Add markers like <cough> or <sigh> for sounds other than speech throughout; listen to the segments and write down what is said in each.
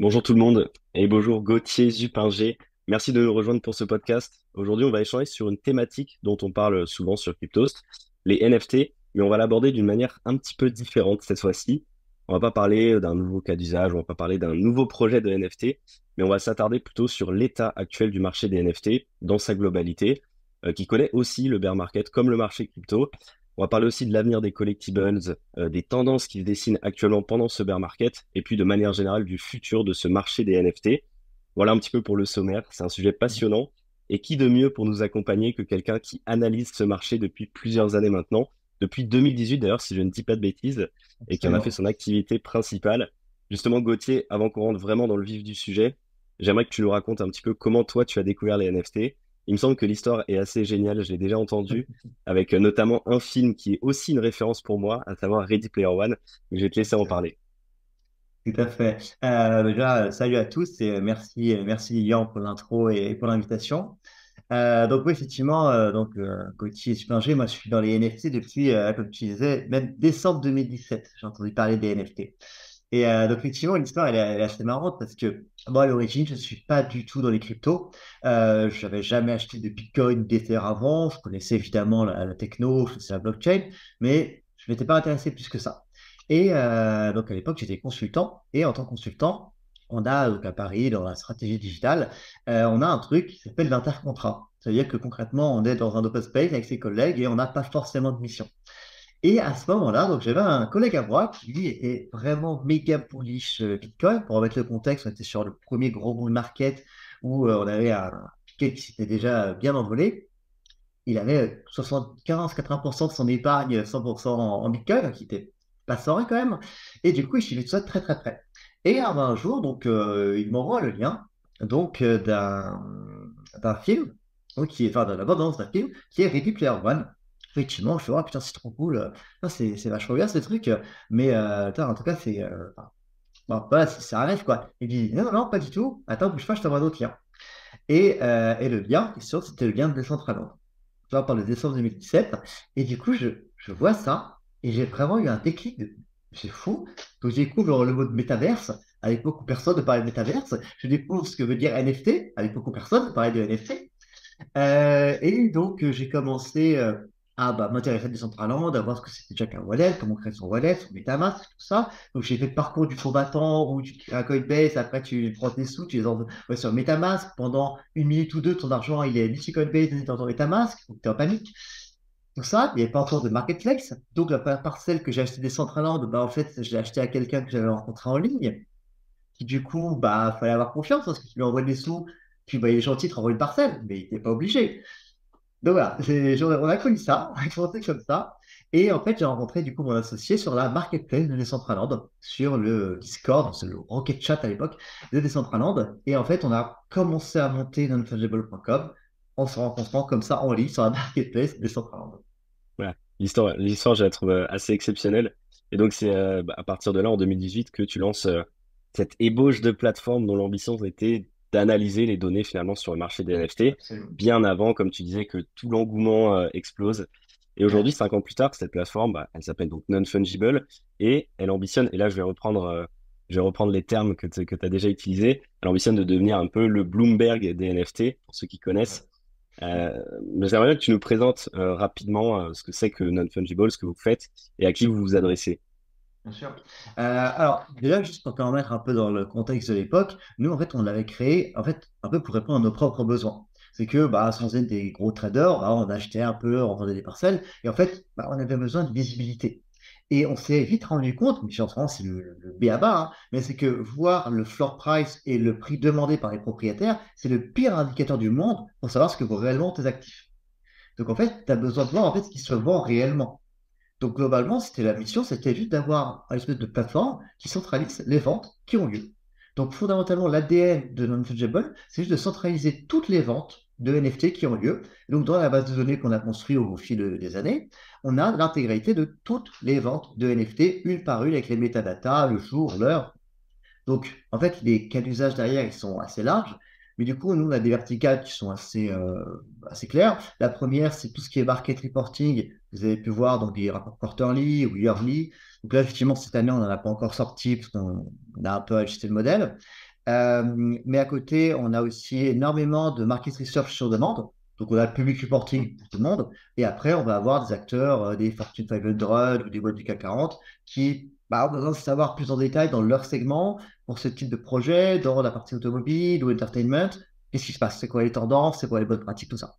Bonjour tout le monde et bonjour Gauthier Zupinger. Merci de nous rejoindre pour ce podcast. Aujourd'hui, on va échanger sur une thématique dont on parle souvent sur Cryptost, les NFT, mais on va l'aborder d'une manière un petit peu différente cette fois-ci. On va pas parler d'un nouveau cas d'usage, on va pas parler d'un nouveau projet de NFT, mais on va s'attarder plutôt sur l'état actuel du marché des NFT dans sa globalité, euh, qui connaît aussi le bear market comme le marché crypto. On va parler aussi de l'avenir des collectibles, euh, des tendances qui se dessinent actuellement pendant ce bear market, et puis de manière générale du futur de ce marché des NFT. Voilà un petit peu pour le sommaire. C'est un sujet passionnant. Et qui de mieux pour nous accompagner que quelqu'un qui analyse ce marché depuis plusieurs années maintenant, depuis 2018 d'ailleurs, si je ne dis pas de bêtises, et qui en a fait son activité principale. Justement, Gauthier, avant qu'on rentre vraiment dans le vif du sujet, j'aimerais que tu nous racontes un petit peu comment toi tu as découvert les NFT il me semble que l'histoire est assez géniale, je l'ai déjà entendu, avec euh, notamment un film qui est aussi une référence pour moi, à savoir Ready Player One. je vais te laisser en parler. Tout à fait. Euh, déjà, salut à tous et merci, merci pour l'intro et pour l'invitation. Euh, donc oui, effectivement, donc Gauthier Spinger, moi je suis dans les NFT depuis, comme tu disais, même décembre 2017. J'ai entendu parler des NFT. Et euh, donc, effectivement, l'histoire, elle, est assez marrante parce que moi, à l'origine, je ne suis pas du tout dans les cryptos. Euh, je n'avais jamais acheté de Bitcoin, d'Ether avant. Je connaissais évidemment la, techno, je connaissais la blockchain, mais je ne m'étais pas intéressé plus que ça. Et euh, donc, à l'époque, j'étais consultant. Et en tant que consultant, on a donc à Paris, dans la stratégie digitale, euh, on a un truc qui s'appelle l'intercontrat. C'est-à-dire que concrètement, on est dans un open space avec ses collègues et on n'a pas forcément de mission. Et à ce moment-là, donc j'avais un collègue à moi qui lui était vraiment méga bullish euh, Bitcoin. Pour remettre le contexte, on était sur le premier gros bull market où euh, on avait un Bitcoin qui s'était déjà bien envolé. Il avait 75-80% de son épargne 100% en, Bitcoin, qui était pas sans quand même. Et du coup, il suivait tout ça très très près. Et un jour, donc, euh, il m'envoie le lien donc d'un film, qui est, enfin, de la bande d'un film, qui est Ready Player One effectivement, je fais, oh putain, c'est trop cool, c'est, c'est vachement bien ce truc, mais euh, en tout cas, c'est. Euh, bon, voilà, c'est un rêve, quoi. Il dit, non, non, pas du tout, attends, bouge pas, je t'envoie un autre lien. Et, euh, et le lien, sûr, c'était le lien de Decentraland. Tu vois, par le décembre 2017, et du coup, je, je vois ça, et j'ai vraiment eu un déclic de. C'est fou. Donc, j'ai découvert le mot de métaverse, avec beaucoup de personnes de parler de métaverse. Je découvre ce que veut dire NFT, avec beaucoup de personnes de parler de NFT. et donc, j'ai commencé ah bah m'intéresser à Decentraland, à voir ce que c'était déjà qu'un wallet, comment créer son wallet, son MetaMask, tout ça. Donc j'ai fait le parcours du combattant où tu crées un Coinbase, après tu prends tes sous, tu les envoies sur MetaMask. Pendant une minute ou deux, ton argent il est ni sur Coinbase ni dans ton MetaMask, donc tu es en panique. Tout ça, il n'y avait pas encore de marketplace. Donc la parcelle que j'ai acheté Decentraland, bah en fait, je l'ai acheté à quelqu'un que j'avais rencontré en ligne. Qui du coup, bah fallait avoir confiance parce que tu lui envoies des sous, puis bah, il est gentil, tu renvoies une parcelle, mais il n'était pas obligé. Donc voilà, on a connu ça, <laughs> on a commencé comme ça. Et en fait, j'ai rencontré du coup mon associé sur la marketplace de Decentraland, sur le Discord, c'est le Rocket Chat à l'époque de Decentraland. Et en fait, on a commencé à monter nonfungible.com en se rencontrant comme ça en ligne sur la marketplace de Decentraland. Voilà, l'histoire, l'histoire, je la trouve euh, assez exceptionnelle. Et donc, c'est euh, bah, à partir de là, en 2018, que tu lances euh, cette ébauche de plateforme dont l'ambition était d'analyser les données finalement sur le marché des NFT, bien avant, comme tu disais, que tout l'engouement euh, explose. Et aujourd'hui, cinq ans plus tard, cette plateforme, bah, elle s'appelle donc Non-Fungible et elle ambitionne, et là je vais reprendre, euh, je vais reprendre les termes que tu as déjà utilisés, elle ambitionne de devenir un peu le Bloomberg des NFT, pour ceux qui connaissent. Euh, mais j'aimerais bien que tu nous présentes rapidement ce que c'est que Non-Fungible, ce que vous faites et à qui vous vous adressez. Bien sûr. Euh, alors, déjà, juste pour te remettre un peu dans le contexte de l'époque, nous, en fait, on l'avait créé, en fait, un peu pour répondre à nos propres besoins. C'est que, bah, sans être des gros traders, bah, on achetait un peu, on vendait des parcelles, et en fait, bah, on avait besoin de visibilité. Et on s'est vite rendu compte, mais en c'est le, le B à bas, hein, mais c'est que voir le floor price et le prix demandé par les propriétaires, c'est le pire indicateur du monde pour savoir ce que vaut réellement tes actifs. Donc en fait, tu as besoin de voir en fait ce qui se vend réellement. Donc globalement, c'était la mission, c'était juste d'avoir une espèce de plateforme qui centralise les ventes qui ont lieu. Donc fondamentalement, l'ADN de Non-Fungible, c'est juste de centraliser toutes les ventes de NFT qui ont lieu. donc dans la base de données qu'on a construite au fil des années, on a l'intégralité de toutes les ventes de NFT, une par une, avec les métadatas, le jour, l'heure. Donc en fait, les cas d'usage derrière, ils sont assez larges. Mais du coup, nous, on a des verticales qui sont assez, euh, assez claires. La première, c'est tout ce qui est market reporting. Vous avez pu voir donc des rapports quarterly ou yearly. Donc là, effectivement, cette année, on n'en a pas encore sorti parce qu'on a un peu ajusté le modèle. mais à côté, on a aussi énormément de market research sur demande. Donc, on a le public reporting pour tout le monde. Et après, on va avoir des acteurs, des Fortune 500 ou des boîtes du CAC 40 qui bah, ont besoin de savoir plus en détail dans leur segment pour ce type de projet, dans la partie automobile ou entertainment. Qu'est-ce qui se passe? C'est quoi les tendances? C'est quoi les bonnes pratiques? Tout ça.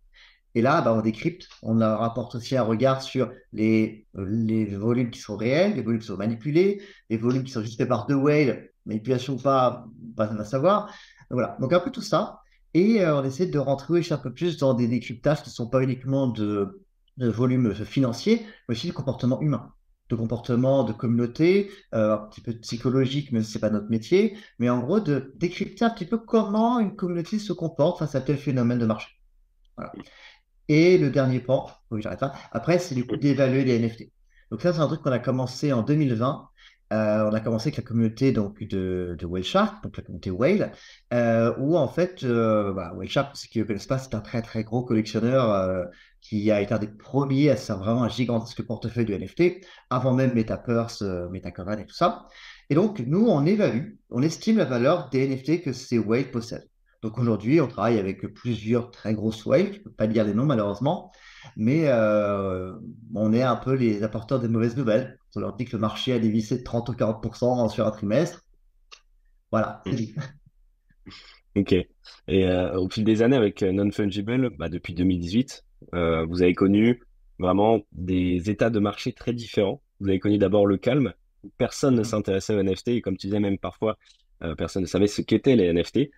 Et là, bah, on décrypte, on rapporte aussi un regard sur les, volumes qui sont réels, les volumes qui sont manipulés, les volumes qui sont juste par deux whales, manipulation ou pas, pas va savoir. Voilà, donc un peu tout ça. Et euh, on essaie de rentrer un peu plus dans des décryptages qui ne sont pas uniquement de, de volume financier, mais aussi de comportement humain de comportement, de communauté, euh, un petit peu psychologique, mais ce n'est pas notre métier, mais en gros de décrypter un petit peu comment une communauté se comporte face à tel phénomène de marché. Voilà. Et le dernier point, oui, j'arrête là. Après, c'est du coup d'évaluer les NFT. Donc ça, c'est un truc qu'on a commencé en 2020. Euh, on a commencé avec la communauté donc, de, de Whale Shark, donc la communauté Whale, euh, où en fait, euh, bah, Whale Shark, pour ceux qui ne connaissent pas, c'est un très très gros collectionneur qui a été un des premiers à faire vraiment un gigantesque portefeuille de NFT, avant même Metapurse, Metacovan et tout ça. Et donc, nous, on évalue, on estime la valeur des NFT que ces Whale possèdent. Donc aujourd'hui, on travaille avec plusieurs très grosses waves, je ne peux pas dire les noms malheureusement, mais euh, on est un peu les apporteurs des mauvaises nouvelles. On leur dit que le marché a dévissé de 30 ou 40% sur un trimestre. Voilà. <laughs> Ok. Et euh, au fil des années, avec euh, Non-Fungible, bah, depuis 2018, vous avez connu vraiment des états de marché très différents. Vous avez connu d'abord le calme, personne ne mmh. s'intéressait aux NFT, et comme tu disais, même parfois, personne ne savait ce qu'étaient les NFT.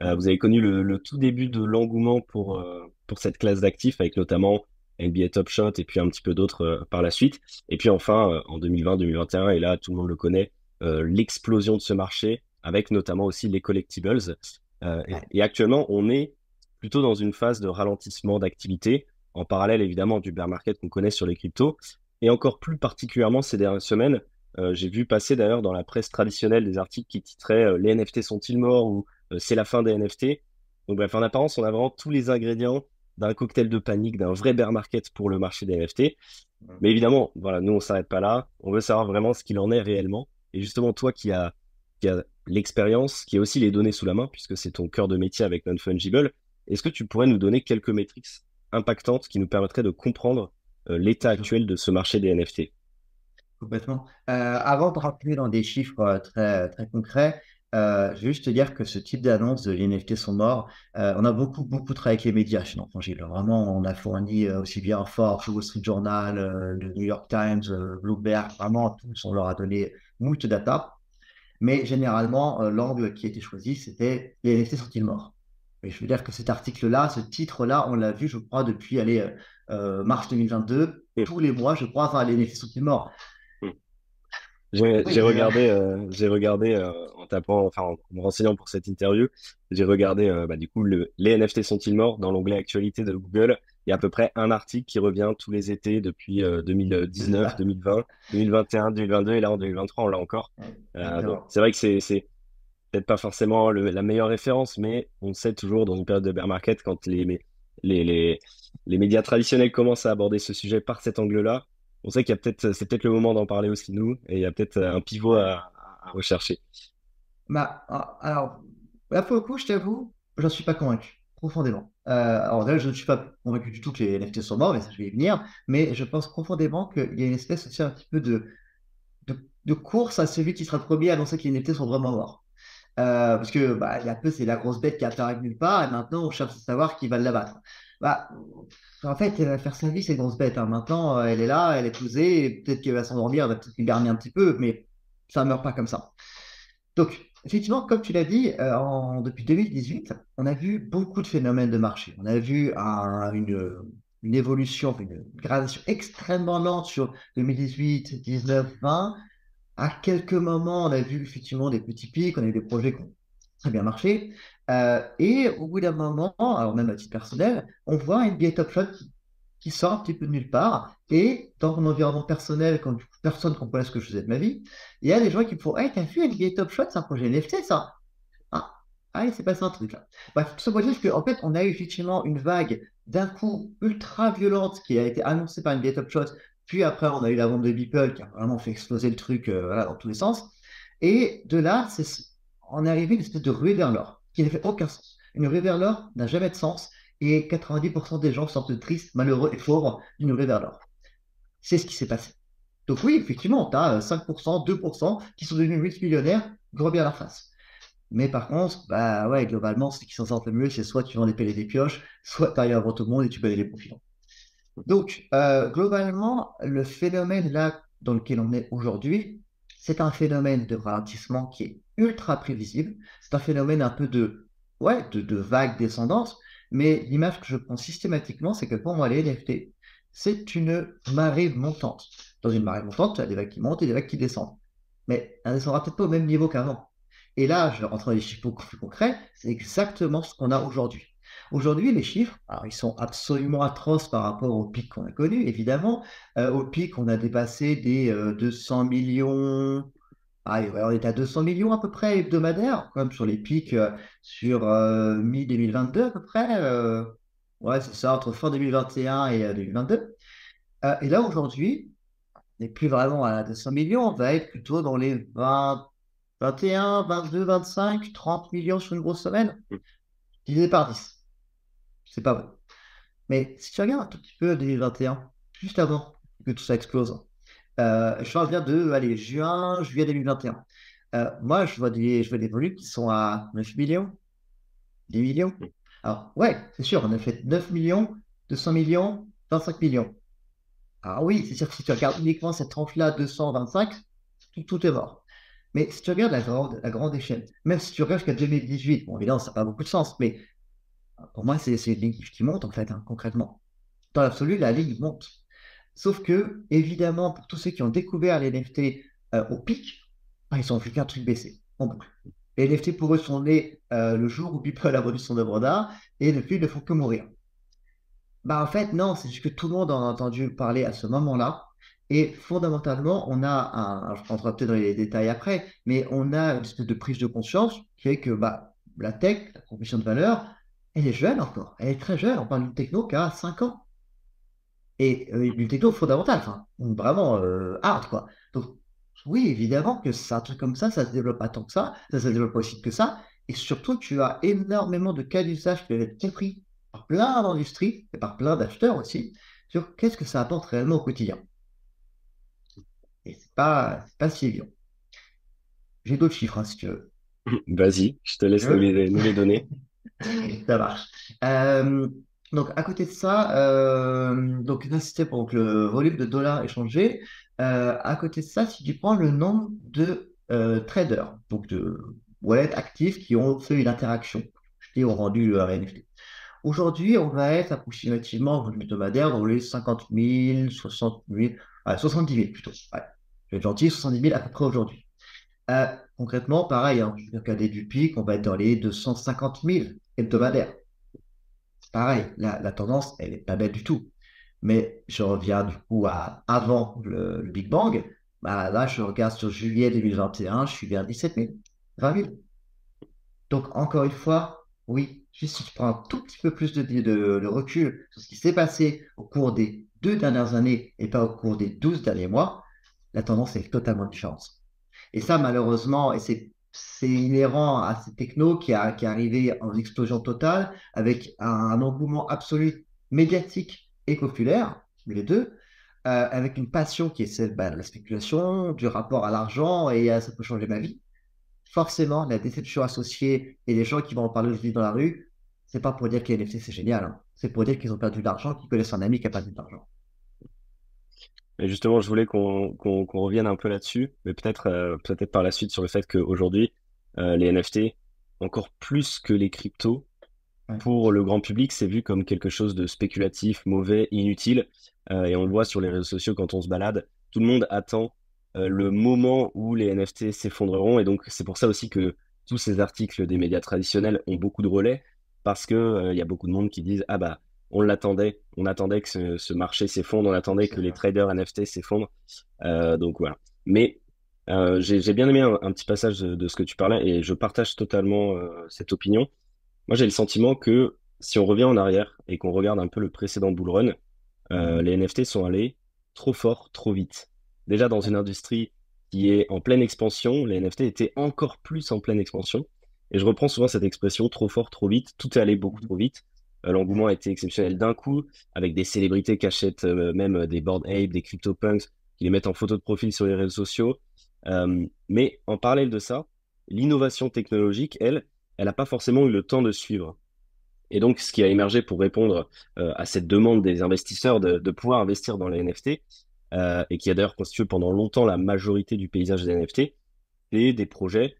Euh, vous avez connu le, tout début de l'engouement pour, euh, pour cette classe d'actifs, avec notamment NBA Top Shot et puis un petit peu d'autres euh, par la suite. Et puis enfin, en 2020-2021, et là, tout le monde le connaît, l'explosion de ce marché, avec notamment aussi les collectibles. Et, et, actuellement, on est plutôt dans une phase de ralentissement d'activité, en parallèle évidemment du bear market qu'on connaît sur les cryptos. Et encore plus particulièrement ces dernières semaines, j'ai vu passer d'ailleurs dans la presse traditionnelle des articles qui titraient Les NFT sont-ils morts ou c'est la fin des NFT. Donc bref, en apparence, on a vraiment tous les ingrédients d'un cocktail de panique, d'un vrai bear market pour le marché des NFT. Mais évidemment, voilà, nous, on s'arrête pas là. On veut savoir vraiment ce qu'il en est réellement. Et justement, toi qui as, qui l'expérience, qui a aussi les données sous la main, puisque c'est ton cœur de métier avec Non-Fungible, est-ce que tu pourrais nous donner quelques métriques impactantes qui nous permettraient de comprendre euh, l'état actuel de ce marché des NFT Complètement. Euh, avant de rentrer dans des chiffres très, très concrets, euh, je vais juste te dire que ce type d'annonce de l'NFT sont morts. Euh, on a beaucoup, beaucoup travaillé avec les médias chez Franchise. Vraiment, on a fourni euh, aussi bien Forbes, Wall Street Journal, le New York Times, Bloomberg, vraiment tous, on leur a donné moult data. Mais généralement, l'angle qui a été choisi, c'était les NFT sont-ils morts? Et je veux dire que cet article-là, ce titre-là, on l'a vu, je crois, depuis allez, mars 2022. Tous les mois, je crois, enfin, les NFT sont-ils morts? J'ai regardé, euh, j'ai regardé euh, en tapant, enfin en me renseignant pour cette interview, j'ai regardé euh, bah, du coup le, les NFT sont-ils morts dans l'onglet actualité de Google. Il y a à peu près un article qui revient tous les étés depuis 2019, 2020, 2021, 2022 et là en 2023 on l'a encore. c'est vrai que c'est peut-être pas forcément la meilleure référence, mais on sait toujours dans une période de bear market quand les les, les, les médias traditionnels commencent à aborder ce sujet par cet angle-là, on sait qu'il y a peut-être, c'est peut-être le moment d'en parler aussi nous, et il y a peut-être un pivot à, rechercher. Bah, ah, alors, là pour le coup, je t'avoue, j'en suis pas convaincu, profondément. Euh, alors là, je ne suis pas convaincu du tout que les NFT sont morts, mais ça, je vais y venir. Mais je pense profondément qu'il y a une espèce aussi un petit peu de, de, course à celui qui sera le premier à annoncer que les NFT sont vraiment morts. Euh, parce que bah, il y a peu, c'est la grosse bête qui apparaît nulle part, et maintenant on cherche à savoir qui va l'abattre. Bah, en fait, elle va faire sa vie, cette grosse bête. Hein. Maintenant, euh, elle est là, elle est posée, peut-être qu'elle va s'endormir, elle va peut-être garder un petit peu, mais ça ne meurt pas comme ça. Donc, effectivement, comme tu l'as dit, euh, depuis 2018, on a vu beaucoup de phénomènes de marché. On a vu une, une, évolution, une gradation extrêmement lente sur 2018, 19, 20. À quelques moments, on a vu effectivement des petits pics, on a eu des projets qui ont très bien marché. Euh, et au bout d'un moment, alors même à titre personnel, on voit un NBA Top Shot qui, sort un petit peu de nulle part. Et dans mon environnement personnel, quand personne ne comprenait ce que je faisais de ma vie, il y a des gens qui me font Hey, t'as vu NBA Top Shot, c'est un projet NFT, ça? Ah, ah il s'est passé un truc là. Bref, tout ça pour dire qu'en fait, on a eu effectivement une vague d'un coup ultra violente qui a été annoncée par NBA Top Shot. Puis après, on a eu la vente de Beeple qui a vraiment fait exploser le truc euh, dans tous les sens. Et de là, on est arrivé à une espèce de ruée vers l'or qui n'a fait aucun sens. Une ruée vers l'or n'a jamais de sens et 90% des gens sortent tristes, malheureux et pauvres d'une ruée vers l'or. C'est ce qui s'est passé. Donc oui, effectivement, tu as 5%, 2% qui sont devenus multimillionnaires, gros bien la face. Mais par contre, bah ouais, globalement, ce qui s'en sortent le mieux, c'est soit tu vends des pelles des pioches, soit tu arrives avant tout le monde et tu payes les profils. Donc, euh, globalement, le phénomène là dans lequel on est aujourd'hui, c'est un phénomène de ralentissement qui est ultra prévisible. C'est un phénomène un peu de, ouais, de, vague descendance. Mais l'image que je prends systématiquement, c'est que pour moi, les NFT, c'est une marée montante. Dans une marée montante, tu as des vagues qui montent et des vagues qui descendent. Mais elle ne descendra peut-être pas au même niveau qu'avant. Et là, je vais rentrer dans les chiffres beaucoup plus concrets, c'est exactement ce qu'on a aujourd'hui. Aujourd'hui, les chiffres, ils sont absolument atroces par rapport au pic qu'on a connu, évidemment. Euh, au pic, on a dépassé des 200 euh, millions. Ah, on était à 200 millions à peu près hebdomadaires, comme sur les pics euh, sur mi-2022 à peu près. ouais, c'est ça, entre fin 2021 et 2022. et là, aujourd'hui, on n'est plus vraiment à 200 millions, on va être plutôt dans les 20, 21, 22, 25, 30 millions sur une grosse semaine, divisé par 10. C'est pas bon. Mais si tu regardes un tout petit peu 2021, juste avant que tout ça explose, euh, je parle bien de allez, juin, juillet 2021. Euh, moi, je vois, des, je vois des volumes qui sont à 9 millions, 10 millions. Alors, ouais, c'est sûr, on a fait 9 millions, 200 millions, 25 millions. Ah oui, c'est sûr que si tu regardes uniquement cette tranche-là, 225, tout, tout est mort. Mais si tu regardes la grande, la grande échelle, même si tu regardes jusqu'à 2018, bon, évidemment, ça n'a pas beaucoup de sens, mais pour moi, c'est une ligne qui monte, en fait, hein, concrètement. Dans l'absolu, la ligne monte. Sauf que, évidemment, pour tous ceux qui ont découvert les NFT euh, au pic, bah, ils ont vu qu'un truc baisser, en boucle. Les NFT, pour eux, sont nés euh, le jour où People a vendu son œuvre d'art, et depuis, ils ne font que mourir. Bah, en fait, non, c'est juste que tout le monde en a entendu parler à ce moment-là, et fondamentalement, on a un, je rentrerai peut-être dans les détails après, mais on a une espèce de prise de conscience qui fait que bah, la tech, la proposition de valeur, elle est jeune encore, elle est très jeune. On parle d'une techno qui a 5 ans. Et euh, une techno fondamentale, enfin, vraiment euh, hard, quoi. Donc, oui, évidemment que c'est un truc comme ça, ça se développe pas tant que ça, ça se développe pas aussi que ça. Et surtout, tu as énormément de cas d'usage qui peuvent être compris par plein d'industries et par plein d'acheteurs aussi sur qu'est-ce que ça apporte réellement au quotidien. Et c'est pas, pas si évident. J'ai d'autres chiffres, hein, si tu veux. Vas-y, je te laisse nous les, donner. <laughs> ça marche. Euh, donc, à côté de ça, euh, donc c'était pour le volume de dollars échangés. Euh, à côté de ça, si tu prends le nombre de traders, donc de wallets actifs qui ont fait une interaction, qui ont rendu le NFT. Aujourd'hui, on va être approximativement au volume hebdomadaire dans les 50 000, 60 000, 70 000 plutôt. Je vais être gentil, 70 000 à peu près aujourd'hui. Euh, concrètement, pareil, hein, je vais regarder du pic, on va être dans les 250 000 hebdomadaires. Pareil, la, tendance, elle n'est pas belle du tout. Mais je reviens du coup à avant le, Big Bang. Bah, là, je regarde sur juillet 2021, je suis vers 17 000, 20 000. Donc, encore une fois, oui, juste si tu prends un tout petit peu plus de, de recul sur ce qui s'est passé au cours des deux dernières années et pas au cours des 12 derniers mois, la tendance est totalement différente. Et ça, malheureusement, et c'est inhérent à ces technos qui, a, qui est arrivé en explosion totale avec un, engouement absolu médiatique et populaire, les deux, euh, avec une passion qui est celle bah, de la spéculation, du rapport à l'argent et ça peut changer ma vie. Forcément, la déception associée et les gens qui vont en parler aujourd'hui dans la rue, c'est pas pour dire que les NFT c'est génial, hein. c'est pour dire qu'ils ont perdu de l'argent, qu'ils connaissent un ami qui a perdu de l'argent. Et justement, je voulais qu'on revienne un peu là-dessus, mais peut-être euh, peut-être par la suite sur le fait qu'aujourd'hui, euh, les NFT, encore plus que les cryptos, pour le grand public, c'est vu comme quelque chose de spéculatif, mauvais, inutile. Euh, et on le voit sur les réseaux sociaux quand on se balade. Tout le monde attend le moment où les NFT s'effondreront. Et donc, c'est pour ça aussi que tous ces articles des médias traditionnels ont beaucoup de relais, parce qu'il il y a beaucoup de monde qui disent Ah bah, on l'attendait. On attendait que ce, marché s'effondre, on attendait que les traders NFT s'effondrent. Euh, donc voilà. Mais euh, j'ai bien aimé un, petit passage de, ce que tu parlais et je partage totalement euh, cette opinion. Moi, j'ai le sentiment que si on revient en arrière et qu'on regarde un peu le précédent bull run, mhm. les NFT sont allés trop fort, trop vite. Déjà dans une industrie qui est en pleine expansion. Les NFT étaient encore plus en pleine expansion. Et je reprends souvent cette expression trop fort, trop vite. Tout est allé beaucoup trop vite. Euh, l'engouement a été exceptionnel d'un coup, avec des célébrités qui achètent euh, même des board apes, des CryptoPunks, qui les mettent en photo de profil sur les réseaux sociaux. Euh, mais en parallèle de ça, l'innovation technologique, elle, elle n'a pas forcément eu le temps de suivre. Et donc, ce qui a émergé pour répondre à cette demande des investisseurs de, pouvoir investir dans les NFT, et qui a d'ailleurs constitué pendant longtemps la majorité du paysage des NFT, c'est des projets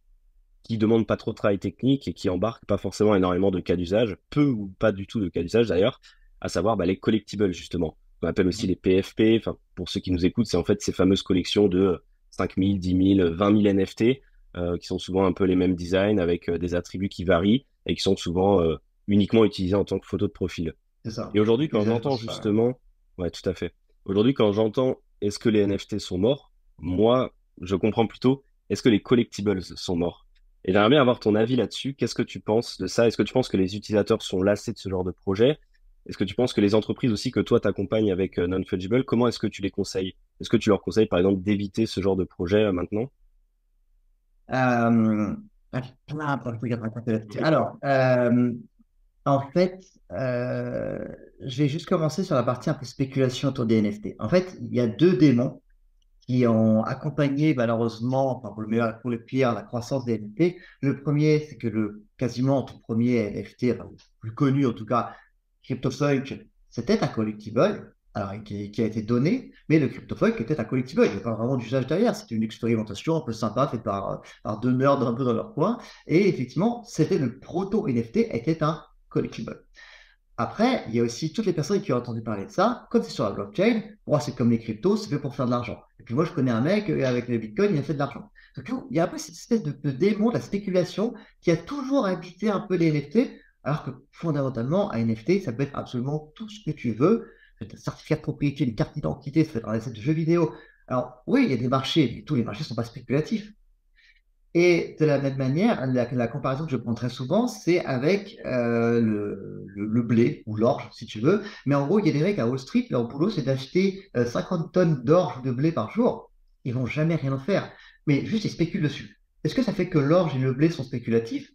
qui demandent pas trop de travail technique et qui embarquent pas forcément énormément de cas d'usage, peu ou pas du tout de cas d'usage d'ailleurs, à savoir bah, les collectibles justement. On appelle aussi les PFP, enfin, pour ceux qui nous écoutent, c'est en fait ces fameuses collections de 5000, 10 000, 20 000 NFT, qui sont souvent un peu les mêmes designs avec euh, des attributs qui varient et qui sont souvent euh, uniquement utilisés en tant que photo de profil. Ça. Et aujourd'hui, quand j'entends justement, ouais, tout à fait. Aujourd'hui, quand j'entends est-ce que les NFT sont morts, moi, je comprends plutôt est-ce que les collectibles sont morts? Et j'aimerais bien avoir ton avis là-dessus. Qu'est-ce que tu penses de ça? Est-ce que tu penses que les utilisateurs sont lassés de ce genre de projet? Est-ce que tu penses que les entreprises aussi que toi t'accompagnes avec euh, Non-Fungible, comment est-ce que tu les conseilles? Est-ce que tu leur conseilles par exemple d'éviter ce genre de projet euh, maintenant? Euh, Alors, en fait, je vais juste commencer sur la partie un peu spéculation autour des NFT. En fait, il y a deux démons qui ont accompagné malheureusement, pour le meilleur pour le pire, la croissance des NFT. Le premier, c'est que le quasiment tout premier NFT, le plus connu en tout cas, CryptoFunk, c'était un collectible, alors qui, qui, a été donné, mais le CryptoFunk était un collectible, il n'y avait pas vraiment d'usage derrière, c'était une expérimentation un peu sympa faite par, par deux nerds un peu dans leur coin, et effectivement, c'était le proto-NFT, était un collectible. Après, il y a aussi toutes les personnes qui ont entendu parler de ça. Comme c'est sur la blockchain, moi, c'est comme les cryptos, c'est fait pour faire de l'argent. Et puis moi, je connais un mec, euh, avec le bitcoin, il a fait de l'argent. Donc, il y a un peu cette espèce de, démon de la spéculation qui a toujours habité un peu les NFT, alors que fondamentalement, un NFT, ça peut être absolument tout ce que tu veux. Un certificat de propriété, une carte d'identité, ça peut être un asset de jeu vidéo. Alors, oui, il y a des marchés, mais tous les marchés ne sont pas spéculatifs. Et de la même manière, la, comparaison que je prends très souvent, c'est avec euh, le, blé ou l'orge, si tu veux. Mais en gros, il y a des mecs à Wall Street, leur boulot, c'est d'acheter 50 euh, tonnes d'orge de blé par jour. Ils vont jamais rien en faire. Mais juste, ils spéculent dessus. Est-ce que ça fait que l'orge et le blé sont spéculatifs?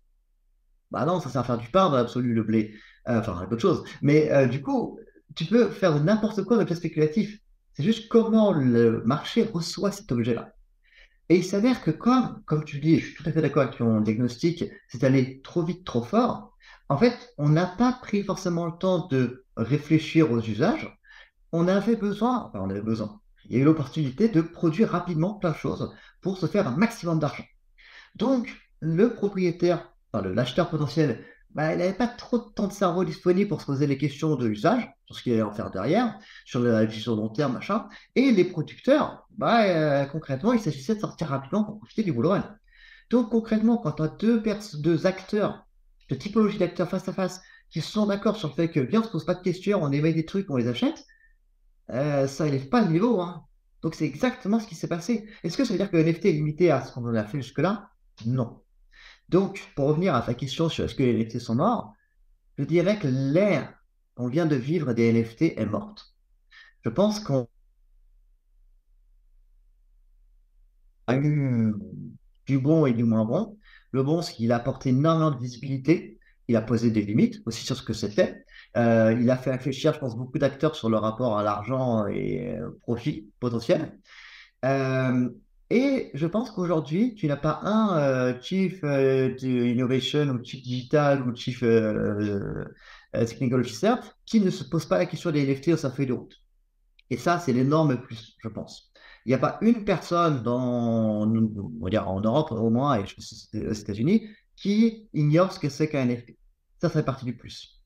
Bah non, ça sert à faire du pain dans l'absolu, le blé. Euh, enfin, d'autres choses. Mais du coup, tu peux faire n'importe quoi le spéculatif. C'est juste comment le marché reçoit cet objet-là. Et il s'avère que comme, comme tu dis, je suis tout à fait d'accord avec ton diagnostic, c'est allé trop vite, trop fort, en fait, on n'a pas pris forcément le temps de réfléchir aux usages. On avait besoin, enfin, on avait besoin, il y a eu l'opportunité de produire rapidement plein de choses pour se faire un maximum d'argent. Donc, le propriétaire, enfin, l'acheteur potentiel bah, il n'avait pas trop de temps de cerveau disponible pour se poser les questions de l'usage, sur ce qu'il allait en faire derrière, sur la vision long terme, machin. Et les producteurs, bah, euh, concrètement, il s'agissait de sortir rapidement pour profiter du boulot Donc concrètement, quand tu as deux, deux acteurs, de typologie d'acteurs face à face, qui sont d'accord sur le fait que bien, on se pose pas de questions, on émet des trucs, on les achète, euh, ça n'élève pas le niveau. Hein. Donc c'est exactement ce qui s'est passé. Est-ce que ça veut dire que le NFT est limité à ce qu'on a fait jusque-là? Non. Donc, pour revenir à ta question sur est-ce que les NFT sont morts, je dirais que l'ère qu'on vient de vivre des NFT est morte. Je pense qu'on a eu du bon et du moins bon. Le bon, c'est qu'il a apporté énormément de visibilité. Il a posé des limites aussi sur ce que c'était. Euh, il a fait réfléchir, je pense, beaucoup d'acteurs sur le rapport à l'argent et au profit potentiel. Euh, et je pense qu'aujourd'hui, tu n'as pas un euh, Chief euh, Innovation ou Chief Digital ou Chief euh, Technical Officer qui ne se pose pas la question des NFT au sa feuille de route. Et ça, c'est l'énorme plus, je pense. Il n'y a pas une personne dans, on va dire en Europe au moins, et pense aux États-Unis, qui ignore ce que c'est qu'un NFT. Ça, fait partie du plus.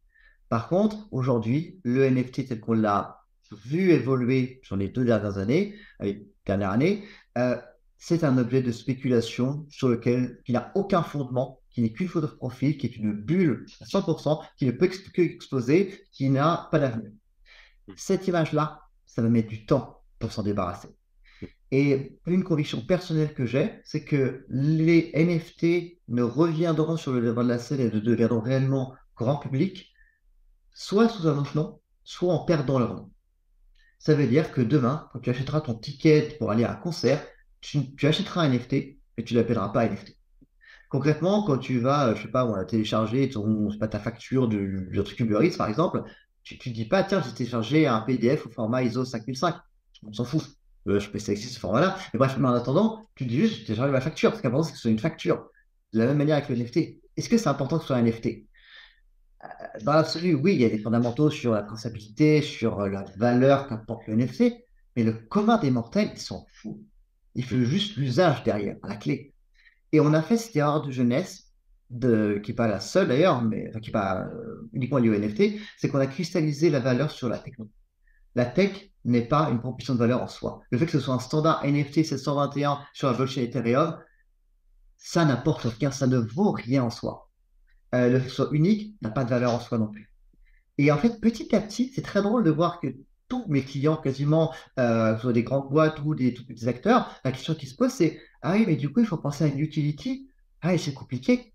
Par contre, aujourd'hui, le NFT tel qu'on l'a vu évoluer sur les deux dernières années, les dernières années, c'est un objet de spéculation sur lequel il n'a aucun fondement, qui n'est qu'une photo de profil, qui est une bulle à 100%, qui ne peut que exploser, qui n'a pas d'avenir. Cette image-là, ça va mettre du temps pour s'en débarrasser. Et une conviction personnelle que j'ai, c'est que les NFT ne reviendront sur le devant de la scène et ne deviendront réellement grand public, soit sous un autre nom, soit en perdant leur nom. Ça veut dire que demain, quand tu achèteras ton ticket pour aller à un concert, tu, achèteras un NFT et tu l'appelleras pas NFT. Concrètement, quand tu vas, je sais pas, on télécharger ton, pas, ta facture du, du truc Uber Eats, par exemple, tu ne dis pas, tiens, j'ai téléchargé un PDF au format ISO 5005. On s'en fout. Euh, je peux que ce format-là. Mais bref, mais en attendant, tu dis juste, j'ai téléchargé ma facture. Ce qui est important, c'est que ce soit une facture. De la même manière avec le NFT. Est-ce que c'est important que ce soit un NFT euh, Dans l'absolu, oui, il y a des fondamentaux sur la traçabilité, sur euh, la valeur qu'apporte le NFT. Mais le commun des mortels, ils s'en foutent. Il faut juste l'usage derrière, la clé. Et on a fait cette erreur de jeunesse qui n'est pas la seule d'ailleurs, mais qui n'est pas euh, uniquement liée au NFT, c'est qu'on a cristallisé la valeur sur la technologie. La tech n'est pas une proposition de valeur en soi. Le fait que ce soit un standard NFT 721 sur la blockchain Ethereum, ça n'apporte rien, ça ne vaut rien en soi. Euh, le fait que ce soit unique n'a pas de valeur en soi non plus. Et en fait, petit à petit, c'est très drôle de voir que tous mes clients, quasiment, euh, soit des grandes boîtes ou des, acteurs, la question qui se pose, c'est Ah oui, mais du coup, il faut penser à une utility. Ah, et c'est compliqué.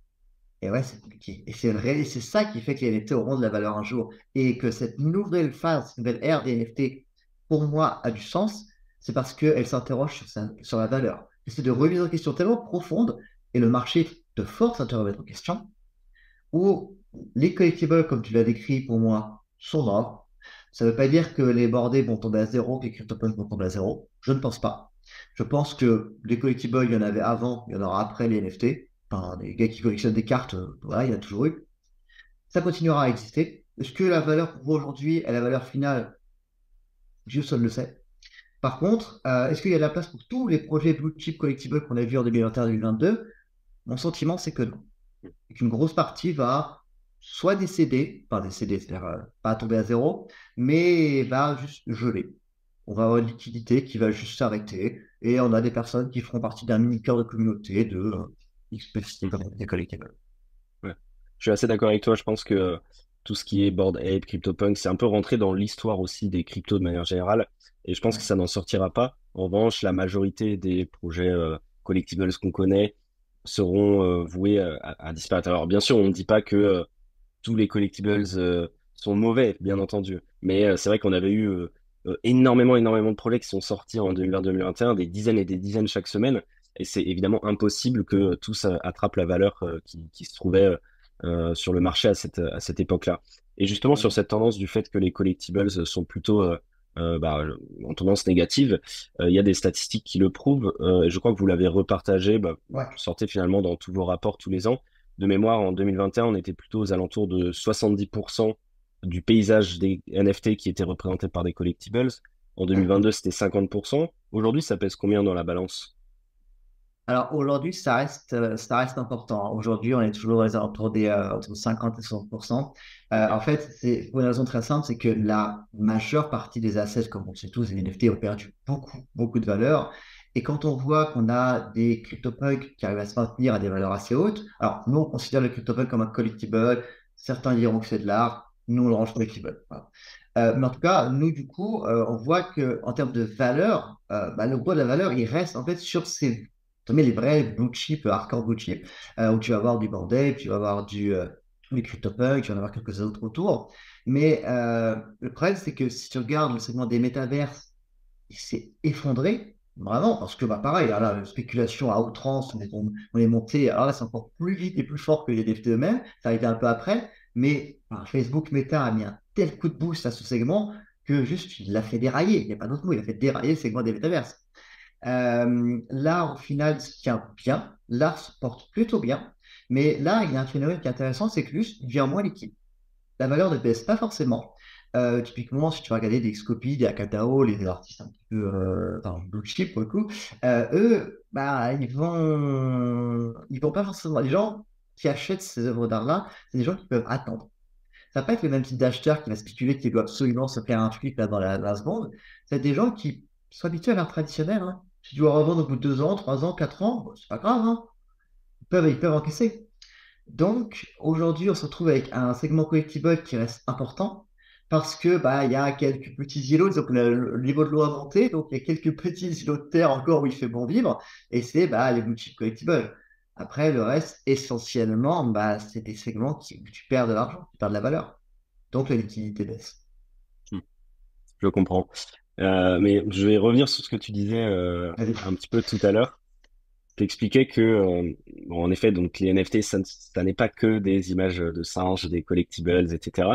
Et ouais, c'est compliqué. Et c'est c'est ça qui fait que les NFT auront de la valeur un jour. Et que cette nouvelle phase, cette nouvelle ère des NFT, pour moi, a du sens, c'est parce qu'elle s'interroge sur, sur la valeur. C'est de remettre en question tellement profonde, et le marché te force à te remettre en question, où les collectibles, comme tu l'as décrit pour moi, sont morts. Ça ne veut pas dire que les bordés vont tomber à zéro, que les CryptoPunks vont tomber à zéro. Je ne pense pas. Je pense que les collectibles, il y en avait avant, il y en aura après les NFT enfin, des gars qui collectionnent des cartes, euh, voilà, il y a toujours eu. Ça continuera à exister. Est-ce que la valeur pour aujourd'hui est la valeur finale? Seul le sait. Par contre, euh, est-ce qu'il y a de la place pour tous les projets blue chip collectibles qu'on a vus en 2021-2022 Mon sentiment, c'est que non. Et qu'une grosse partie va soit décéder, pas décéder, c'est-à-dire euh, pas tomber à zéro, mais va juste geler. On va avoir une liquidité qui va juste s'arrêter et on a des personnes qui feront partie d'un mini-cœur de communauté de Ouais. Je suis assez d'accord avec toi. Je pense que tout ce qui est Board Ape, CryptoPunk, c'est un peu rentré dans l'histoire aussi des cryptos de manière générale. Et je pense que ça n'en sortira pas. En revanche, la majorité des projets euh, collectibles qu'on connaît seront euh, voués à, disparaître. Alors, bien sûr, on ne dit pas que euh, tous les collectibles sont mauvais, bien entendu. Mais c'est vrai qu'on avait eu énormément, énormément de projets qui sont sortis en 2020-2021, des dizaines et des dizaines chaque semaine et c'est évidemment impossible que tout ça attrape la valeur euh, qui, se trouvait euh, sur le marché à cette, à cette époque-là. Et justement, sur cette tendance du fait que les collectibles sont plutôt euh, bah, en tendance négative, il y a des statistiques qui le prouvent. je crois que vous l'avez repartagé, bah, vous sortez finalement dans tous vos rapports tous les ans. De mémoire, en 2021, on était plutôt aux alentours de 70% du paysage des NFT qui était représenté par des collectibles. En 2022, c'était 50%. Aujourd'hui, ça pèse combien dans la balance? Alors aujourd'hui, ça reste, euh, ça reste important. Aujourd'hui, on est toujours autour des euh, entre 50 et 60% euh, En fait, c'est pour une raison très simple, c'est que la majeure partie des assets, comme on sait tous, les NFT ont perdu beaucoup, beaucoup de valeur. Et quand on voit qu'on a des CryptoPunks qui arrivent à se maintenir à des valeurs assez hautes, alors nous, on considère le CryptoPunk comme un collectible. Certains diront que c'est de l'art. Nous, on le range collectible. mais en tout cas, nous, du coup, on voit que en termes de valeur, bah, le poids de la valeur, il reste en fait sur ces les vrais blue chip, hardcore blue chip, euh, où tu vas avoir du bordel, tu vas avoir du, euh, du CryptoPunk, tu vas en avoir quelques autres autour. Mais euh, le problème, c'est que si tu regardes le segment des métaverses, il s'est effondré, vraiment, parce que bah, pareil, là, la spéculation à outrance, on est, on est monté, alors là, c'est encore plus vite et plus fort que les NFT eux-mêmes, ça arrivé un peu après, mais bah, Facebook Meta a mis un tel coup de boost à ce segment que juste, il l'a fait dérailler, il n'y a pas d'autre mot, il a fait dérailler le segment des métaverses. Euh, l'art, au final, se tient bien. L'art se porte plutôt bien. Mais là, il y a un phénomène qui est intéressant, c'est que il devient moins liquide. La valeur ne baisse pas forcément. Euh, typiquement, si tu vas regarder des Xcopy, des Akatao, les artistes un petit peu euh, enfin, blue chip pour le coup, euh, eux, bah, ils vont, ils vont pas forcément. Les gens qui achètent ces œuvres d'art-là, c'est des gens qui peuvent attendre. Ça va pas être le même type d'acheteur qui va spéculer, qui doit absolument se faire un truc là dans la, la seconde. C'est des gens qui sont habitués à l'art traditionnel. Hein. Si tu dois revendre au bout de deux ans, trois ans, quatre ans, c'est pas grave. Hein. Ils, peuvent, ils peuvent encaisser. Donc, aujourd'hui, on se retrouve avec un segment collectible qui reste important parce que bah il y a quelques petits îlots, donc le, niveau de l'eau a monté, donc il y a quelques <laughs> petits îlots de terre encore où il fait bon vivre, et c'est bah, les blue collectibles. Après, le reste, essentiellement, bah, c'est des segments qui, où tu perds de l'argent, tu perds de la valeur. Donc la liquidité baisse. Hmm. Je comprends. mais je vais revenir sur ce que tu disais un petit peu tout à l'heure. Tu expliquais que, bon, en effet, donc les NFT, ça, ça n'est pas que des images de singes, des collectibles, etc.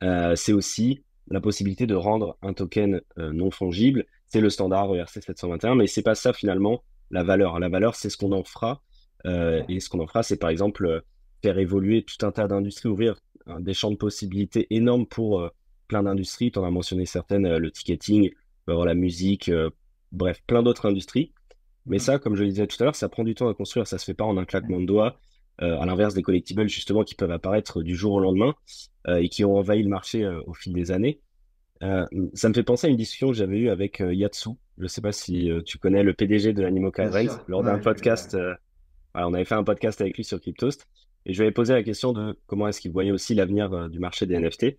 c'est aussi la possibilité de rendre un token non fongible. C'est le standard ERC 721, mais c'est pas ça finalement la valeur. La valeur, c'est ce qu'on en fera. et ce qu'on en fera, c'est par exemple faire évoluer tout un tas d'industries, ouvrir des champs de possibilités énormes pour euh, plein d'industries. Tu en as mentionné certaines, euh, le ticketing, la musique, euh, bref, plein d'autres industries. Mais ça, comme je le disais tout à l'heure, ça prend du temps à construire, ça se fait pas en un claquement de doigts, à l'inverse des collectibles justement qui peuvent apparaître du jour au lendemain et qui ont envahi le marché au fil des années. ça me fait penser à une discussion que j'avais eue avec Yatsu. Je ne sais pas si tu connais le PDG de l'Animoca Race lors d'un podcast. on avait fait un podcast avec lui sur Cryptost et je lui avais posé la question de comment est-ce qu'il voyait aussi l'avenir euh, du marché des NFT. Et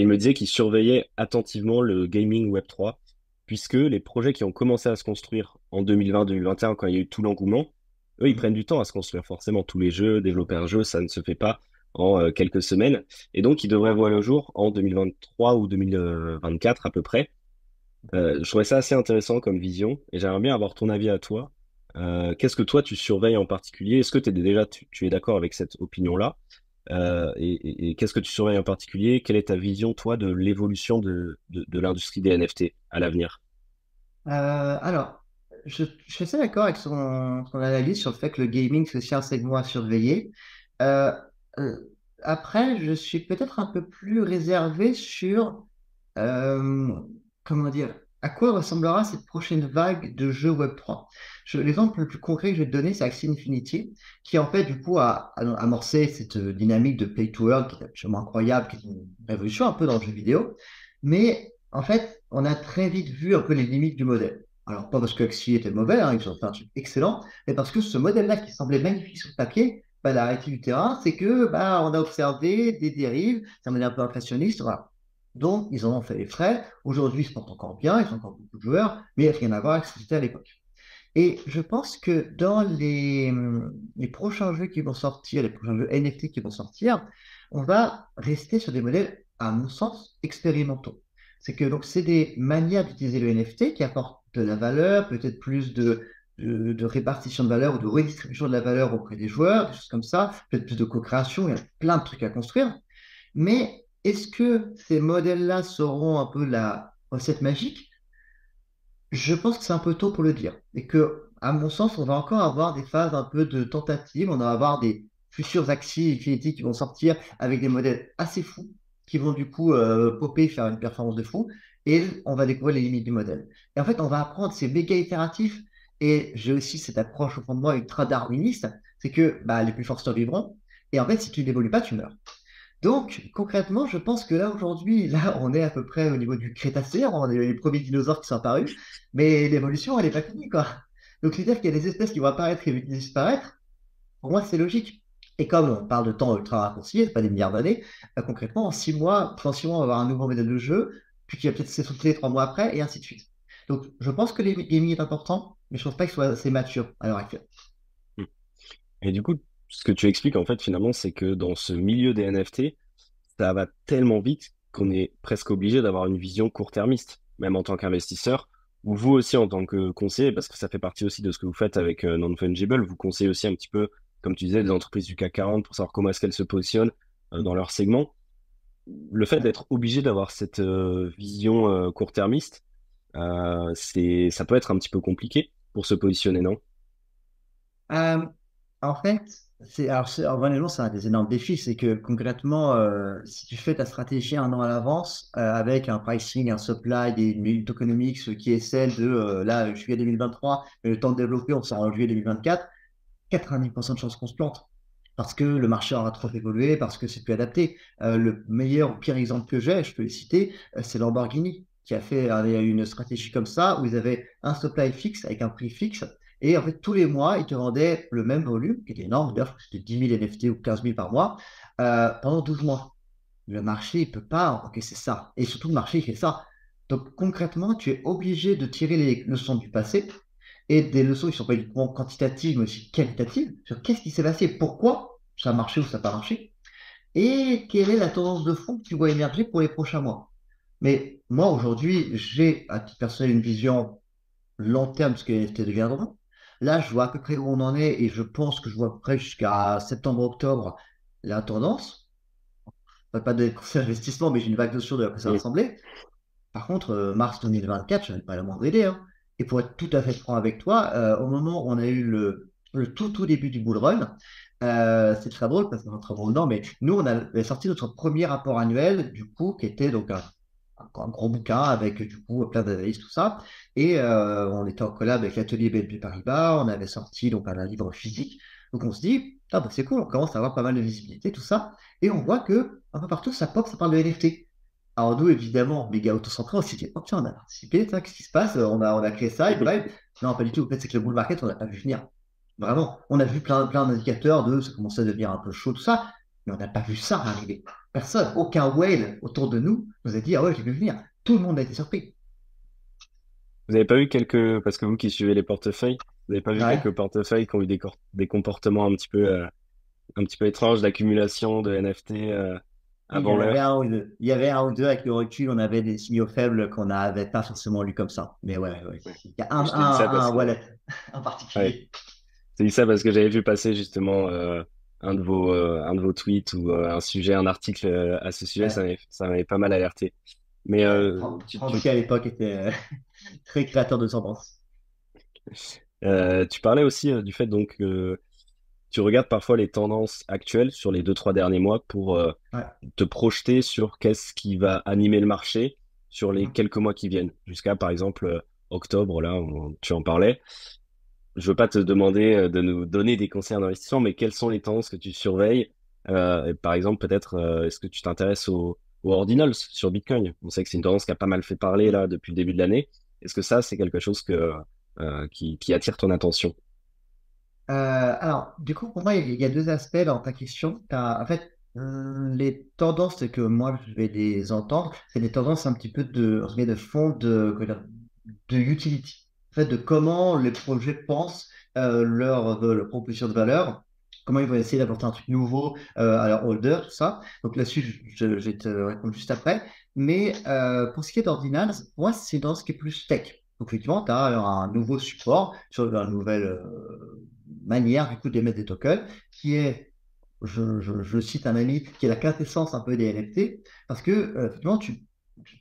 il me disait qu'il surveillait attentivement le gaming Web3, puisque les projets qui ont commencé à se construire en 2020-2021, quand il y a eu tout l'engouement, eux, ils prennent du temps à se construire. Forcément, tous les jeux, développer un jeu, ça ne se fait pas en euh, quelques semaines. Et donc, ils devraient voir le jour en 2023 ou 2024 à peu près. Euh, je trouvais ça assez intéressant comme vision et j'aimerais bien avoir ton avis à toi euh, qu'est-ce que toi tu surveilles en particulier? Est-ce que es déjà tu, es d'accord avec cette opinion-là? Et, qu'est-ce que tu surveilles en particulier? Quelle est ta vision toi de l'évolution de, l'industrie des NFT à l'avenir? Alors, je, suis assez d'accord avec son, analyse sur le fait que le gaming c'est aussi un segment à surveiller. après, je suis peut-être un peu plus réservé sur comment dire à quoi ressemblera cette prochaine vague de jeux Web3 L'exemple le plus concret que je vais te donner, c'est Axie Infinity, qui en fait, du coup, a, amorcé cette euh, dynamique de play to earn qui est absolument incroyable, qui est une révolution un peu dans le jeu vidéo. Mais en fait, on a très vite vu un peu les limites du modèle. Alors, pas parce que Axie était mauvais, hein, ils ont fait un truc excellent, mais parce que ce modèle-là qui semblait magnifique sur le papier, bah, la réalité du terrain, c'est que bah, on a observé des dérives, ça m'a un peu inflationniste, voilà. Donc, ils en ont fait les frais. Aujourd'hui, ils se portent encore bien, ils ont encore beaucoup de joueurs, mais rien à voir avec ce que c'était à l'époque. Et je pense que dans les, les prochains jeux qui vont sortir, les prochains jeux NFT qui vont sortir, on va rester sur des modèles, à mon sens, expérimentaux. C'est que donc c'est des manières d'utiliser le NFT qui apportent de la valeur, peut-être plus de, répartition de valeur ou de redistribution de la valeur auprès des joueurs, des choses comme ça, peut-être plus de co-création, il y a plein de trucs à construire. Mais est-ce que ces modèles-là seront un peu la recette magique? Je pense que c'est un peu tôt pour le dire. Et que, à mon sens, on va encore avoir des phases un peu de tentative. On va avoir des futurs Axie Infinity qui vont sortir avec des modèles assez fous, qui vont du coup euh, popper, faire une performance de fou. Et on va découvrir les limites du modèle. Et en fait, on va apprendre ces méga itératifs. Et j'ai aussi cette approche au fond de moi ultra darwiniste, c'est que bah, les plus forts survivront. Et en fait, si tu n'évolues pas, tu meurs. Donc, concrètement, je pense que là, aujourd'hui, là, on est à peu près au niveau du Crétacé, on est les premiers dinosaures qui sont apparus, mais l'évolution, elle n'est pas finie, quoi. Donc, c'est-à-dire qu'il y a des espèces qui vont apparaître et disparaître. Pour moi, c'est logique. Et comme on parle de temps ultra raccourci, pas des milliards d'années, bah, concrètement, en six mois, en six mois, on va avoir un nouveau modèle de jeu, puis qui va peut-être s'essouffler trois mois après, et ainsi de suite. Donc, je pense que le gaming est important, mais je ne pense pas qu'il soit assez mature à l'heure actuelle. Et du coup, ce que tu expliques, en fait, finalement, c'est que dans ce milieu des NFT, ça va tellement vite qu'on est presque obligé d'avoir une vision court-termiste, même en tant qu'investisseur, ou vous aussi en tant que conseiller, parce que ça fait partie aussi de ce que vous faites avec euh, Non-Fungible, vous conseillez aussi un petit peu, comme tu disais, des entreprises du CAC 40 pour savoir comment est-ce qu'elles se positionnent euh, dans leur segment. Le fait d'être obligé d'avoir cette euh, vision court-termiste, c'est, ça peut être un petit peu compliqué pour se positionner, non? En fait, c'est, alors, c'est, honnêtement, c'est un des énormes défis. C'est que concrètement, euh, si tu fais ta stratégie un an à l'avance euh, avec un pricing, un supply, des une tokenomics qui est celle de euh, là, juillet 2023, mais le temps de développer, on sort en juillet 2024, 90% de chances qu'on se plante. Parce que le marché aura trop évolué, parce que c'est plus adapté. le meilleur ou pire exemple que j'ai, je peux le citer, c'est Lamborghini qui a fait une stratégie comme ça où ils avaient un supply fixe avec un prix fixe et en fait, tous les mois, ils te vendaient le même volume, qui était énorme. D'ailleurs, c'était 10 000 NFT ou 15 000 par mois, euh, pendant 12 mois. Le marché, il ne peut pas c'est ça. Et surtout, le marché, il fait ça. Donc, concrètement, tu es obligé de tirer les leçons du passé et des leçons qui ne sont pas uniquement quantitatives, mais aussi qualitatives, sur qu'est-ce qui s'est passé, pourquoi ça a marché ou ça n'a pas marché, et quelle est la tendance de fond que tu vois émerger pour les prochains mois. Mais moi, aujourd'hui, j'ai à titre personnel une vision long terme de ce que les NFT deviendront. Là, je vois à peu près où on en est et je pense que je vois à peu près jusqu'à septembre-octobre la tendance. Pas de investissement, mais j'ai une vague notion de quoi ça va ressembler. Par contre, euh, mars 2024, je n'ai pas la moindre idée. Hein. Et pour être tout à fait franc avec toi, euh, au moment où on a eu le, tout tout début du bull run, euh, c'est très drôle parce que très drôle, non, mais nous, on avait sorti notre premier rapport annuel, du coup, qui était donc un, un gros bouquin avec du coup plein d'analyses, tout ça. Et euh, on était en collab avec l'atelier BNP Paribas, on avait sorti donc un livre physique. Donc on se dit, ah bah c'est cool, on commence à avoir pas mal de visibilité, tout ça. Et on voit que un peu partout, ça pop, ça parle de NFT. Alors nous, évidemment, méga auto-centré, on s'est dit, oh tiens, on a participé, qu'est-ce qui se passe? On a, on a créé ça, et bref. Non, pas du tout. En fait, c'est que le bull market, on n'a pas vu venir. Vraiment. On a vu plein, plein d'indicateurs de ça commençait à devenir un peu chaud, tout ça, mais on n'a pas vu ça arriver. Personne, aucun whale autour de nous nous a dit Ah ouais, j'ai vu venir. Tout le monde a été surpris. Vous n'avez pas eu quelques, parce que vous qui suivez les portefeuilles, vous n'avez pas vu quelques portefeuilles qui ont eu des, des comportements un petit peu, euh, un petit peu étranges d'accumulation de NFT euh, avant l'heure Il y avait un ou deux avec le recul, on avait des signaux faibles qu'on n'avait pas forcément lu comme ça. Mais ouais, ouais. il y a un, un, wallet en <laughs> particulier. C'est ça parce que j'avais vu passer justement euh, un de vos, euh, un de vos tweets ou euh, un sujet, un article à ce sujet, ça m'avait pas mal alerté. Mais tu, tu... à l'époque était <laughs> très créateur de tendance. tu parlais aussi du fait donc que tu regardes parfois les tendances actuelles sur les deux trois derniers mois pour te projeter sur qu'est-ce qui va animer le marché sur les mmh. quelques mois qui viennent. Jusqu'à par exemple octobre là où tu en parlais. Je veux pas te demander euh, de nous donner des conseils d'investissement, mais quelles sont les tendances que tu surveilles? Euh, Par exemple, peut-être, euh, est-ce que tu t'intéresses aux, ordinals sur Bitcoin? On sait que c'est une tendance qui a pas mal fait parler là depuis le début de l'année. Est-ce que ça, c'est quelque chose que, qui, attire ton attention? Alors, du coup, pour moi, il y a deux aspects dans ta question. en fait, les tendances que moi, je vais les entendre, c'est des tendances un petit peu de, de fond de, de utility fait, de comment les projets pensent euh, leur, proposition de valeur, comment ils vont essayer d'apporter un truc nouveau euh, à leur holder, tout ça. Donc là-dessus, je, vais te répondre juste après. Mais euh, pour ce qui est d'Ordinals, moi, c'est dans ce qui est plus tech. Donc effectivement, tu as un nouveau support sur une nouvelle manière du coup d'émettre des tokens qui est je, je, cite un ami qui est la quintessence un peu des NFT parce que effectivement tu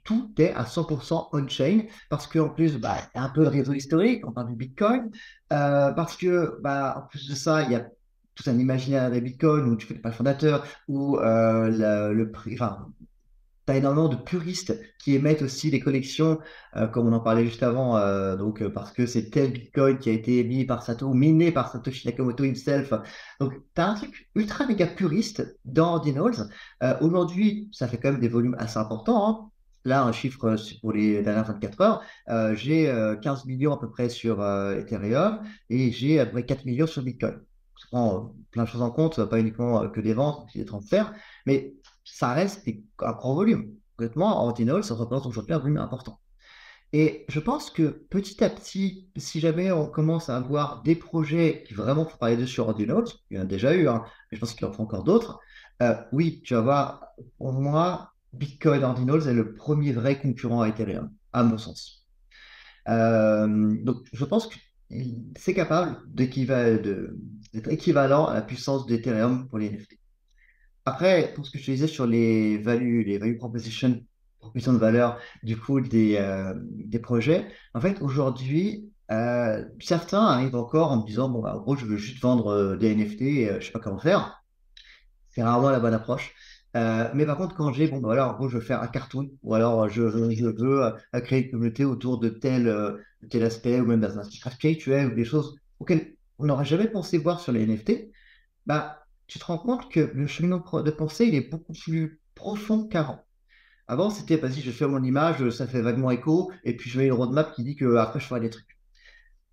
tout est à 100% on-chain parce qu'en plus, bah, y a un peu de réseau historique, on parle du Bitcoin, euh, parce que, bah, en plus de ça, il y a tout un imaginaire des Bitcoin où tu fais pas le fondateur, où euh, le, prix, tu as énormément de puristes qui émettent aussi des collections, euh, comme on en parlait juste avant, donc parce que c'est tel Bitcoin qui a été émis par Satoshi, miné par Satoshi Nakamoto himself. Donc, tu as un truc ultra méga puriste dans Ordinals. Aujourd'hui, ça fait quand même des volumes assez importants. Hein. Là, un chiffre euh, pour les dernières 24 heures, euh, j'ai 15 euh, millions à peu près sur Ethereum et j'ai à peu près 4 millions sur Bitcoin. Je prends plein de choses en compte, pas uniquement que des ventes, des transferts, mais ça reste un grand volume. Honnêtement, en ça représente aujourd'hui un volume important. Et je pense que petit à petit, si jamais on commence à avoir des projets qui vraiment font parler dessus sur il y en a déjà eu, hein, mais je pense qu'il en aura encore d'autres, oui, tu vas voir, pour moi, Bitcoin Ordinals est le premier vrai concurrent à Ethereum, à mon sens. Euh, donc, je pense que c'est capable d'être équivalent à la puissance d'Ethereum pour les NFT. Après, pour ce que je disais sur les values, les value proposition, proposition de valeur du coup des, euh, des projets, en fait, aujourd'hui, euh, certains arrivent encore en me disant, bon, bah, en gros, je veux juste vendre des NFT et je sais pas comment faire. C'est rarement la bonne approche. Euh, mais par contre, quand j'ai, bon, bah, alors, je veux faire un cartoon, ou alors je, je, veux euh, créer une communauté autour de tel, euh, tel aspect, ou même dans un es ou des choses auxquelles on n'aurait jamais pensé voir sur les NFT, bah, tu te rends compte que le chemin de pensée, il est beaucoup plus profond qu'avant. Avant, c'était, vas-y, je fais mon image, ça fait vaguement écho, et puis je mets une roadmap qui dit que après, je ferai des trucs.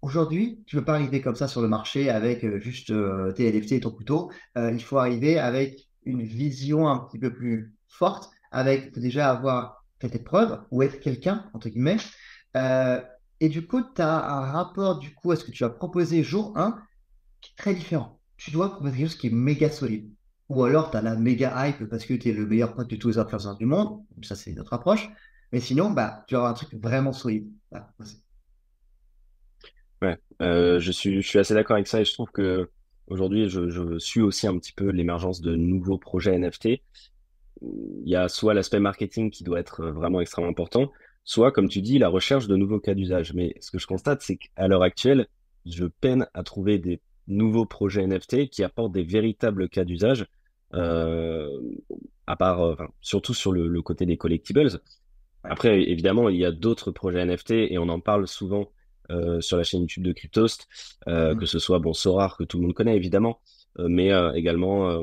Aujourd'hui, tu ne peux pas arriver comme ça sur le marché avec juste tes NFT et ton couteau. il faut arriver avec une vision un petit peu plus forte, avec déjà avoir fait tes preuves ou être quelqu'un, entre guillemets. Euh, et du coup, tu as un rapport du coup à ce que tu as proposé jour 1 qui est très différent. Tu dois proposer quelque chose qui est méga solide. Ou alors, tu as la méga hype parce que tu es le meilleur pote de tous les influenceurs du monde. Ça, c'est notre approche. Mais sinon, bah, tu auras un truc vraiment solide. Ouais, euh, je suis, je suis assez d'accord avec ça et je trouve que aujourd'hui, je, je suis aussi un petit peu l'émergence de nouveaux projets NFT. Il y a soit l'aspect marketing qui doit être vraiment extrêmement important, soit, comme tu dis, la recherche de nouveaux cas d'usage. Mais ce que je constate, c'est qu'à l'heure actuelle, je peine à trouver des nouveaux projets NFT qui apportent des véritables cas d'usage, euh, à part, euh, enfin, surtout sur le, le côté des collectibles. Après, évidemment, il y a d'autres projets NFT et on en parle souvent euh, sur la chaîne YouTube de Cryptost, euh, Mm. que ce soit bon Sorar que tout le monde connaît évidemment, euh, mais également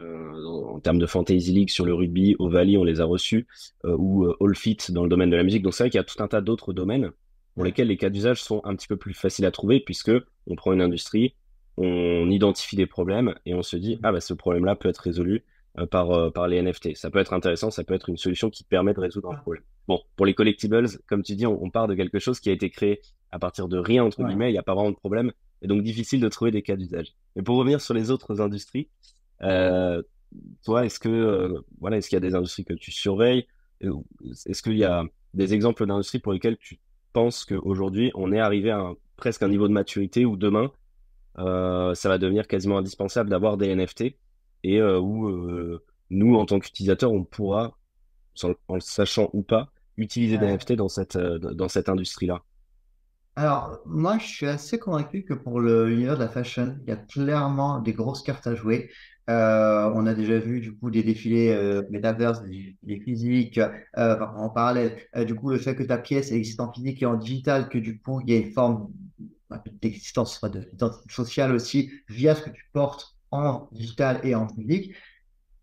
en termes de Fantasy League sur le rugby, Ovalie on les a reçus, ou euh, All Fit dans le domaine de la musique. Donc c'est vrai qu'il y a tout un tas d'autres domaines pour lesquels les cas d'usage sont un petit peu plus faciles à trouver puisque on prend une industrie, on identifie des problèmes et on se dit ah bah ce problème-là peut être résolu euh, par euh, par les NFT. Ça peut être intéressant, ça peut être une solution qui permet de résoudre un problème. Bon, pour les collectibles, comme tu dis, on, on part de quelque chose qui a été créé à partir de rien, entre Ouais. guillemets, il n'y a pas vraiment de problème, et donc difficile de trouver des cas d'usage. Mais pour revenir sur les autres industries, euh, toi, est-ce que, voilà, est-ce qu'il y a des industries que tu surveilles? Est-ce qu'il y a des exemples d'industries pour lesquelles tu penses qu'aujourd'hui, on est arrivé à un- presque un niveau de maturité où demain, ça va devenir quasiment indispensable d'avoir des NFT et euh, où euh, nous, en tant qu'utilisateurs, on pourra, sans- en le sachant ou pas, utiliser des. NFT dans cette, euh, dans cette industrie-là? Alors, moi, je suis assez convaincu que pour l'univers de la fashion, il y a clairement des grosses cartes à jouer. Euh, on a déjà vu du coup des défilés euh, Metaverse, des défilés physiques, euh, en parallèle. Euh, du coup, le fait que ta pièce existe en physique et en digital, que du coup, il y a une forme d'existence, de- sociale aussi, via ce que tu portes en digital et en physique.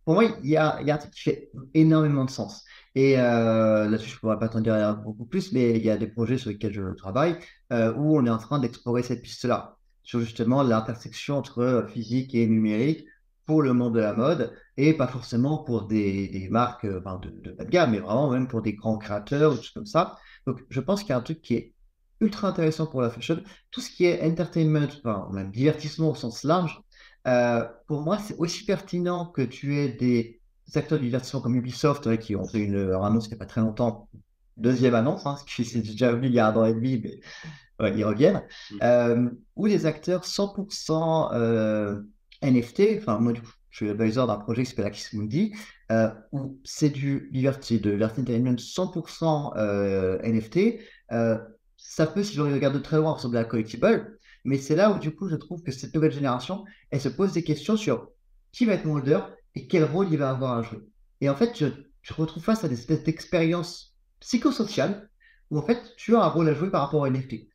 Pour moi, il y a, y a un truc qui fait énormément de sens. Et euh, là-dessus, je ne pourrais pas t'en dire beaucoup plus, mais il y a des projets sur lesquels je travaille euh, où on est en train d'explorer cette piste-là, sur justement l'intersection entre euh, physique et numérique pour le monde de la mode, et pas forcément pour des, des marques euh, de, de bas de gamme, mais vraiment même pour des grands créateurs ou des choses comme ça. Donc, je pense qu'il y a un truc qui est ultra intéressant pour la fashion. Tout ce qui est entertainment, enfin, même divertissement au sens large, euh, pour moi, c'est aussi pertinent que tu aies des acteurs du divertissement comme Ubisoft qui ont fait une leur annonce il n'y a pas très longtemps, deuxième annonce, hein, ce qui s'est déjà venu il y a un an et demi, mais ouais, ils reviennent, Mm. euh, ou des acteurs 100% euh, NFT, enfin moi je suis advisor d'un projet qui s'appelle Axis Mundi, où c'est du liberty, de liberty entertainment 100% euh, NFT. Ça peut, si je regarde de très loin, ressembler à Collectible, mais c'est là où du coup je trouve que cette nouvelle génération, elle se pose des questions sur qui va être mon leader et quel rôle il va avoir à jouer. Et en fait, je, je retrouve face à des espèces d'expériences psychosociales où en fait tu as un rôle à jouer par rapport à NFT.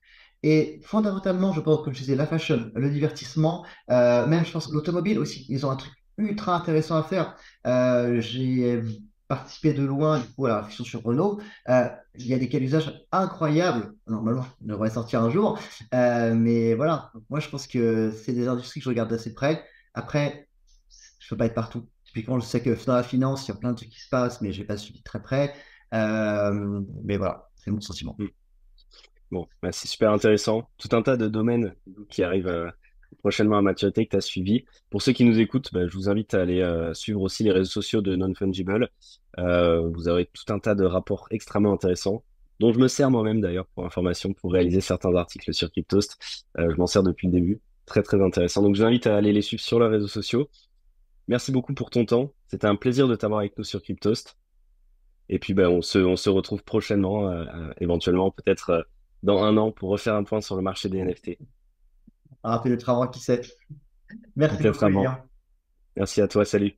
Et fondamentalement, je pense, comme je disais, la fashion, le divertissement, euh, même je pense l'automobile aussi, ils ont un truc ultra intéressant à faire. Euh, j'ai participé de loin du coup à la réflexion sur Renault. Euh, il y a des cas d'usage incroyables. Normalement, on devrait sortir un jour. Euh, mais voilà, moi je pense que c'est des industries que je regarde d'assez près. Après, je peux pas être partout. Typiquement, je sais que dans la finance, il y a plein de trucs qui se passent, mais je n'ai pas suivi très près. Euh, mais voilà, c'est mon sentiment. Mm. Bon, bah, c'est super intéressant. Tout un tas de domaines qui arrivent prochainement à maturité que tu as suivi. Pour ceux qui nous écoutent, bah, je vous invite à aller euh, suivre aussi les réseaux sociaux de Non-Fungible. Euh, vous aurez tout un tas de rapports extrêmement intéressants, dont je me sers moi-même d'ailleurs pour information, pour réaliser certains articles sur Cryptost. Euh, je m'en sers depuis le début. Très très intéressant. Donc je vous invite à aller les suivre sur leurs réseaux sociaux. Merci beaucoup pour ton temps. C'était un plaisir de t'avoir avec nous sur Cryptost. Et puis, ben, on se, retrouve prochainement, éventuellement, peut-être dans un an, pour refaire un point sur le marché des NFT. Un peu le travail qui sait. Merci beaucoup. Merci à toi, salut.